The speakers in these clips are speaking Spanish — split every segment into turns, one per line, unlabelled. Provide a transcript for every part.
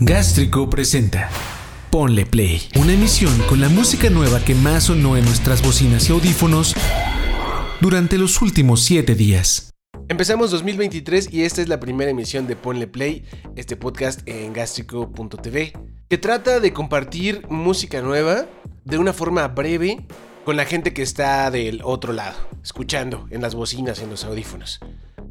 Gástrico presenta Ponle Play, una emisión con la música nueva que más sonó en nuestras bocinas y audífonos durante los últimos 7 días.
Empezamos 2023 y esta es la primera emisión de Ponle Play, este podcast en gástrico.tv, que trata de compartir música nueva de una forma breve con la gente que está del otro lado, escuchando en las bocinas, en los audífonos.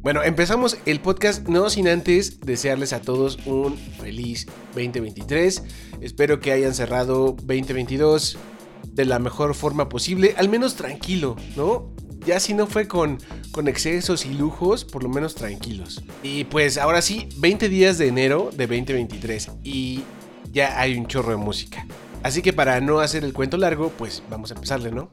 Bueno, empezamos el podcast no sin antes desearles a todos un feliz 2023. Espero que hayan cerrado 2022 de la mejor forma posible, al menos tranquilo, ¿no? Ya si no fue con, con excesos y lujos, por lo menos tranquilos. Y pues ahora sí, 20 días de enero de 2023 y ya hay un chorro de música. Así que para no hacer el cuento largo, pues vamos a empezarle, ¿no?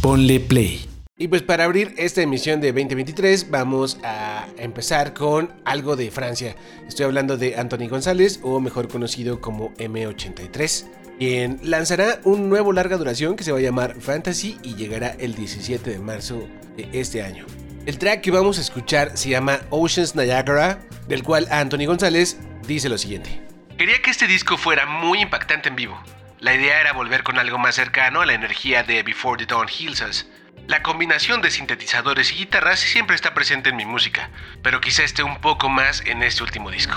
Ponle Play.
Y pues para abrir esta emisión de 2023 vamos a empezar con algo de Francia. Estoy hablando de Anthony González o mejor conocido como M83, quien lanzará un nuevo larga duración que se va a llamar Fantasy y llegará el 17 de marzo de este año. El track que vamos a escuchar se llama Oceans Niagara, del cual Anthony González dice lo siguiente. Quería que este disco fuera muy impactante en vivo. La idea era volver con algo más cercano a la energía de Before the Dawn Heals Us la combinación de sintetizadores y guitarras siempre está presente en mi música, pero quizá esté un poco más en este último disco.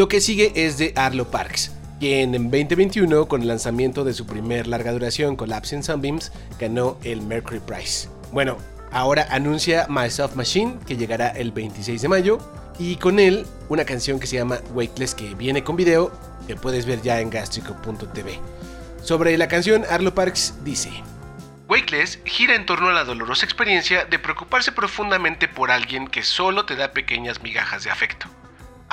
Lo que sigue es de Arlo Parks, quien en 2021, con el lanzamiento de su primer larga duración, Collapse in Sunbeams, ganó el Mercury Prize. Bueno, ahora anuncia My Soft Machine, que llegará el 26 de mayo, y con él una canción que se llama Weightless, que viene con video, que puedes ver ya en gastrico.tv. Sobre la canción, Arlo Parks dice: Weightless gira en torno a la dolorosa experiencia de preocuparse profundamente por alguien que solo te da pequeñas migajas de afecto.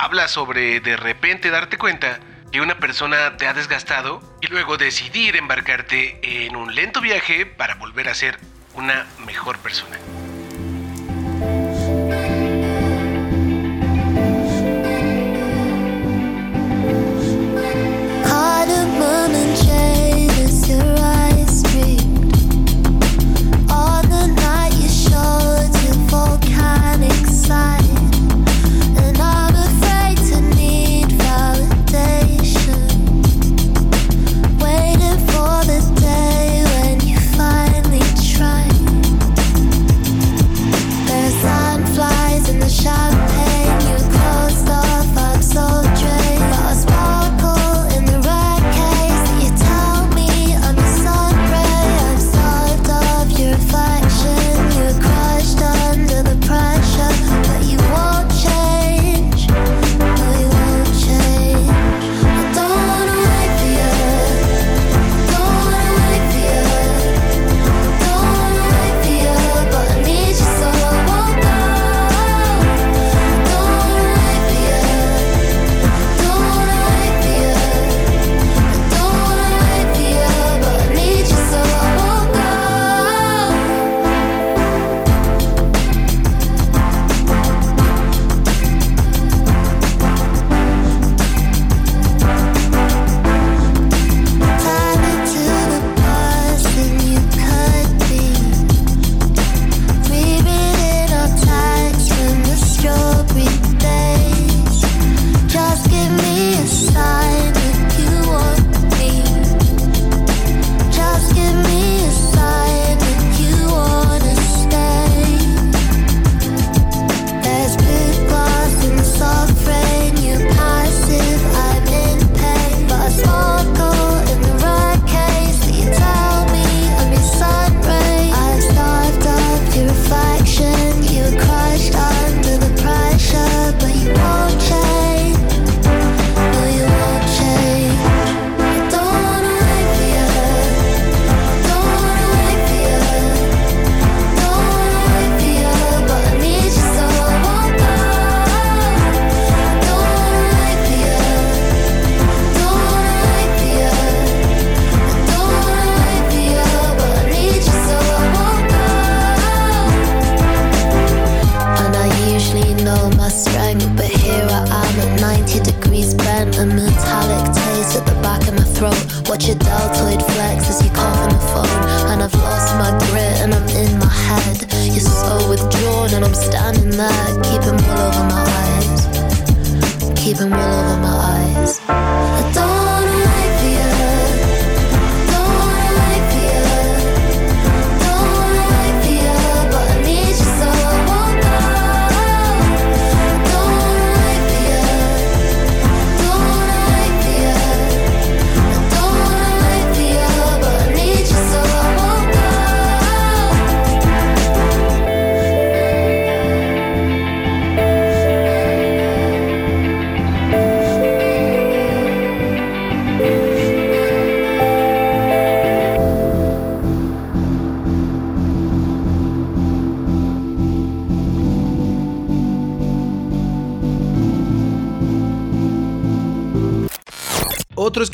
Habla sobre de repente darte cuenta que una persona te ha desgastado y luego decidir embarcarte en un lento viaje para volver a ser una mejor persona.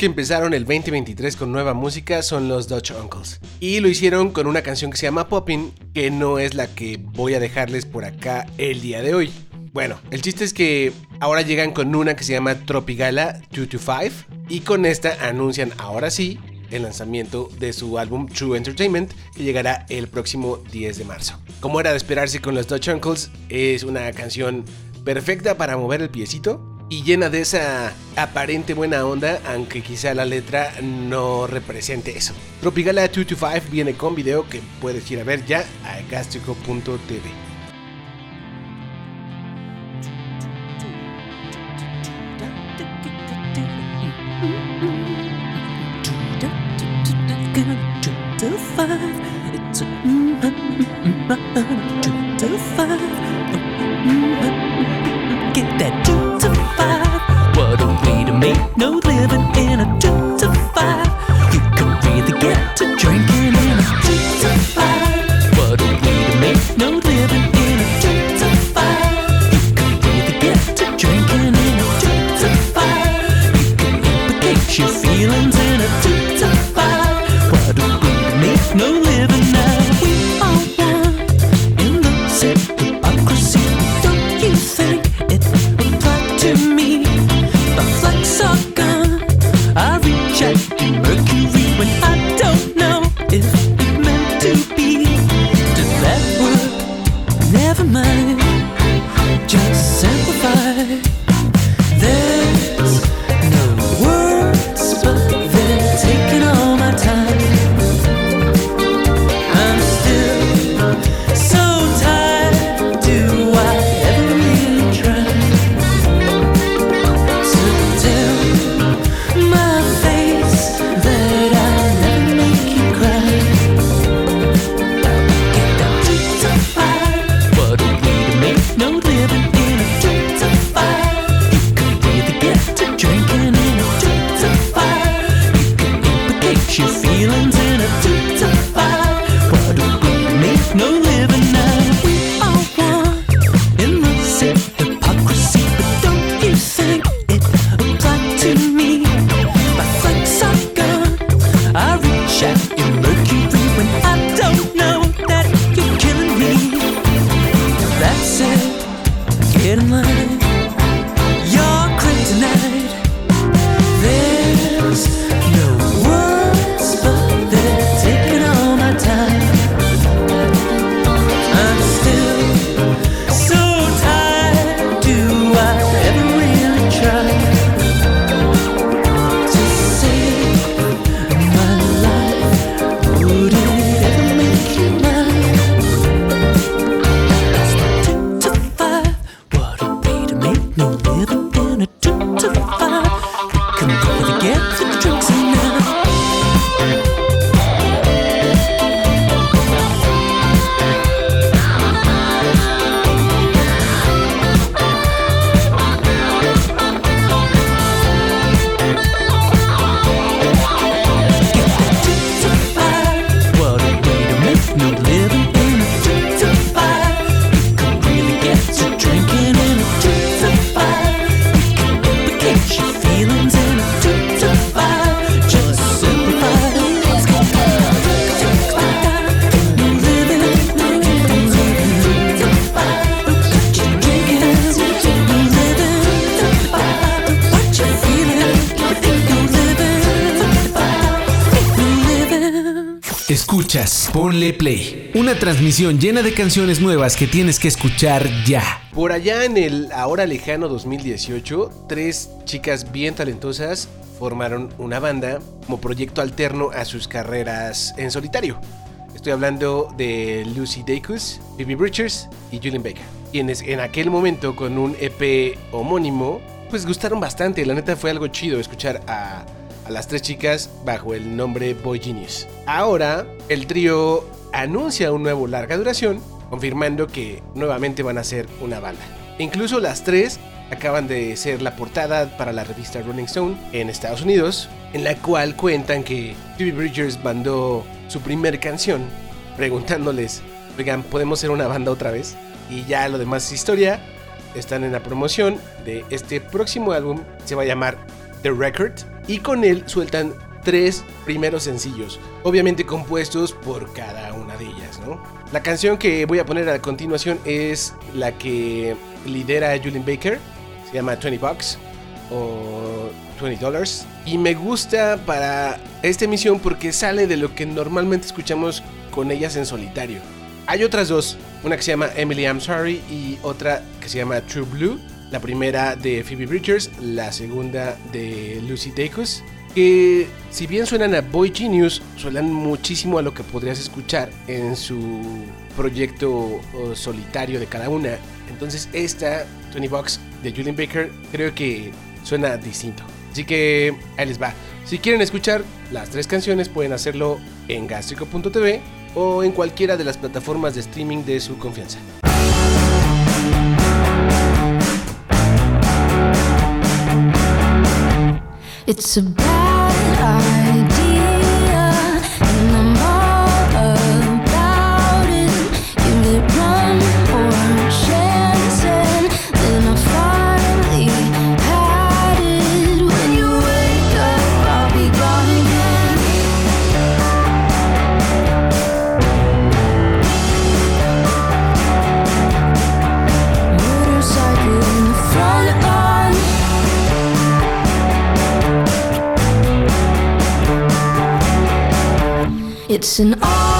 Empezaron el 2023 con nueva música son los Dutch Uncles. Y lo hicieron con una canción que se llama Poppin, que no es la que voy a dejarles por acá el día de hoy. Bueno, el chiste es que ahora llegan con una que se llama Tropigala 225 y con esta anuncian ahora sí el lanzamiento de su álbum True Entertainment que llegará el próximo 10 de marzo. Como era de esperarse con los Dutch Uncles, es una canción perfecta para mover el piecito y llena de esa aparente buena onda, aunque quizá la letra no represente eso. Tropigala 225 viene con video que puedes ir a ver ya a gastrico.tv.
ponle play. Una transmisión llena de canciones nuevas que tienes que escuchar ya.
Por allá en el ahora lejano 2018, tres chicas bien talentosas formaron una banda como proyecto alterno a sus carreras en solitario. Estoy hablando de Lucy Dacus, Phoebe Bridgers y Julian Baker, quienes en aquel momento con un EP homónimo, pues gustaron bastante. La neta fue algo chido escuchar a, a las tres chicas bajo el nombre Boy Genius. Ahora, el trío anuncia un nuevo larga duración, confirmando que nuevamente van a ser una banda. Incluso las tres acaban de ser la portada para la revista Rolling Stone en Estados Unidos, en la cual cuentan que Phoebe Bridgers mandó su primer canción preguntándoles, oigan, ¿podemos ser una banda otra vez? Y ya lo demás es historia. Están en la promoción de este próximo álbum, se va a llamar The Record, y con él sueltan tres primeros sencillos, obviamente compuestos por cada una de ellas, ¿no? La canción que voy a poner a continuación es la que lidera Julian Baker, se llama 20 Bucks o 20 Dollars, y me gusta para esta emisión porque sale de lo que normalmente escuchamos con ellas en solitario. Hay otras dos, una que se llama Emily I'm Sorry y otra que se llama True Blue. La primera de Phoebe Bridgers, la segunda de Lucy Dacus. Que si bien suenan a Boy Genius, suenan muchísimo a lo que podrías escuchar en su proyecto solitario de cada una. Entonces esta, 20 Bucks de Julian Baker, creo que suena distinto. Así que ahí les va. Si quieren escuchar las tres canciones pueden hacerlo en gastrico.tv o en cualquiera de las plataformas de streaming de su confianza.
It's a It's an all-night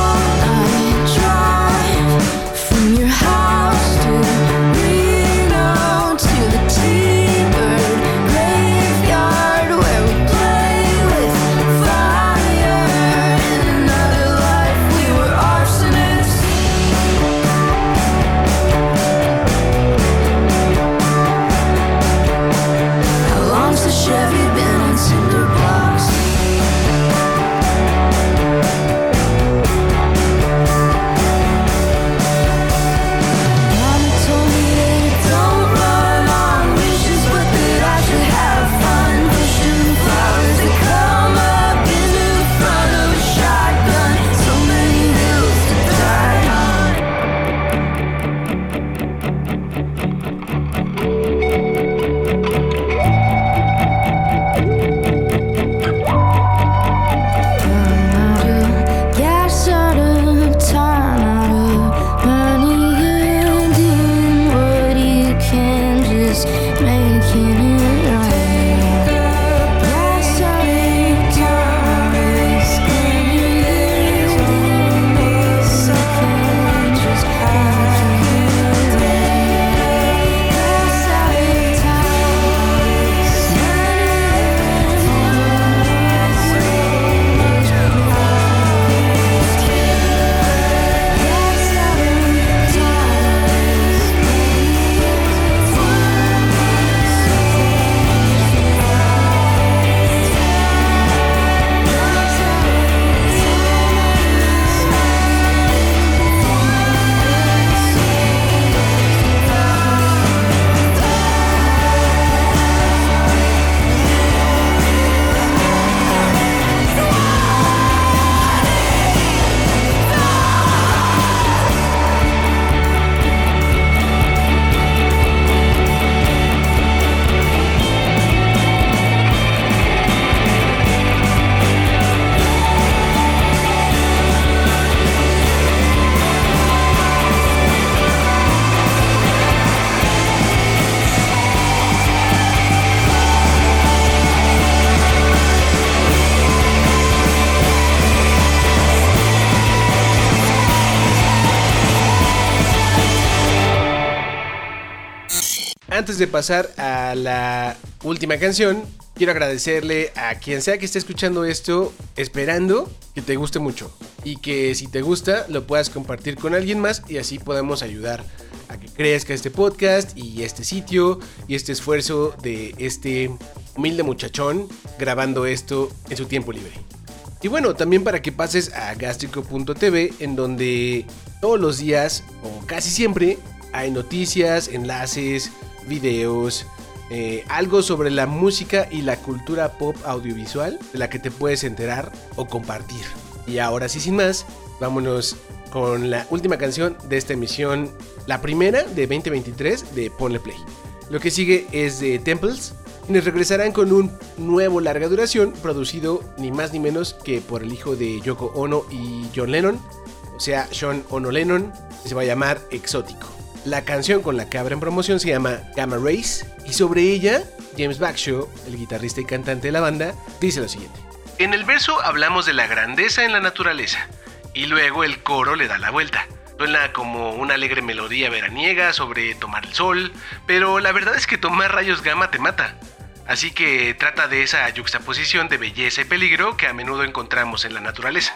Antes de pasar a la última canción, quiero agradecerle a quien sea que esté escuchando esto, esperando que te guste mucho. Y que si te gusta, lo puedas compartir con alguien más y así podamos ayudar a que crezca este podcast y este sitio y este esfuerzo de este humilde muchachón grabando esto en su tiempo libre. Y bueno, también para que pases a gastrico.tv en donde todos los días o casi siempre hay noticias, enlaces, videos, eh, algo sobre la música y la cultura pop audiovisual de la que te puedes enterar o compartir. Y ahora sí, sin más, vámonos con la última canción de esta emisión, la primera de 2023 de Ponle Play. Lo que sigue es de Temples, quienes regresarán con un nuevo larga duración producido ni más ni menos que por el hijo de Yoko Ono y John Lennon, o sea, Sean Ono Lennon, que se va a llamar Exótico. La canción con la que abren promoción se llama Gamma Race y sobre ella, James Backshaw, el guitarrista y cantante de la banda, dice lo siguiente. En el verso hablamos de la grandeza en la naturaleza y luego el coro le da la vuelta. Suena como una alegre melodía veraniega sobre tomar el sol, pero la verdad es que tomar rayos gamma te mata. Así que trata de esa yuxtaposición de belleza y peligro que a menudo encontramos en la naturaleza.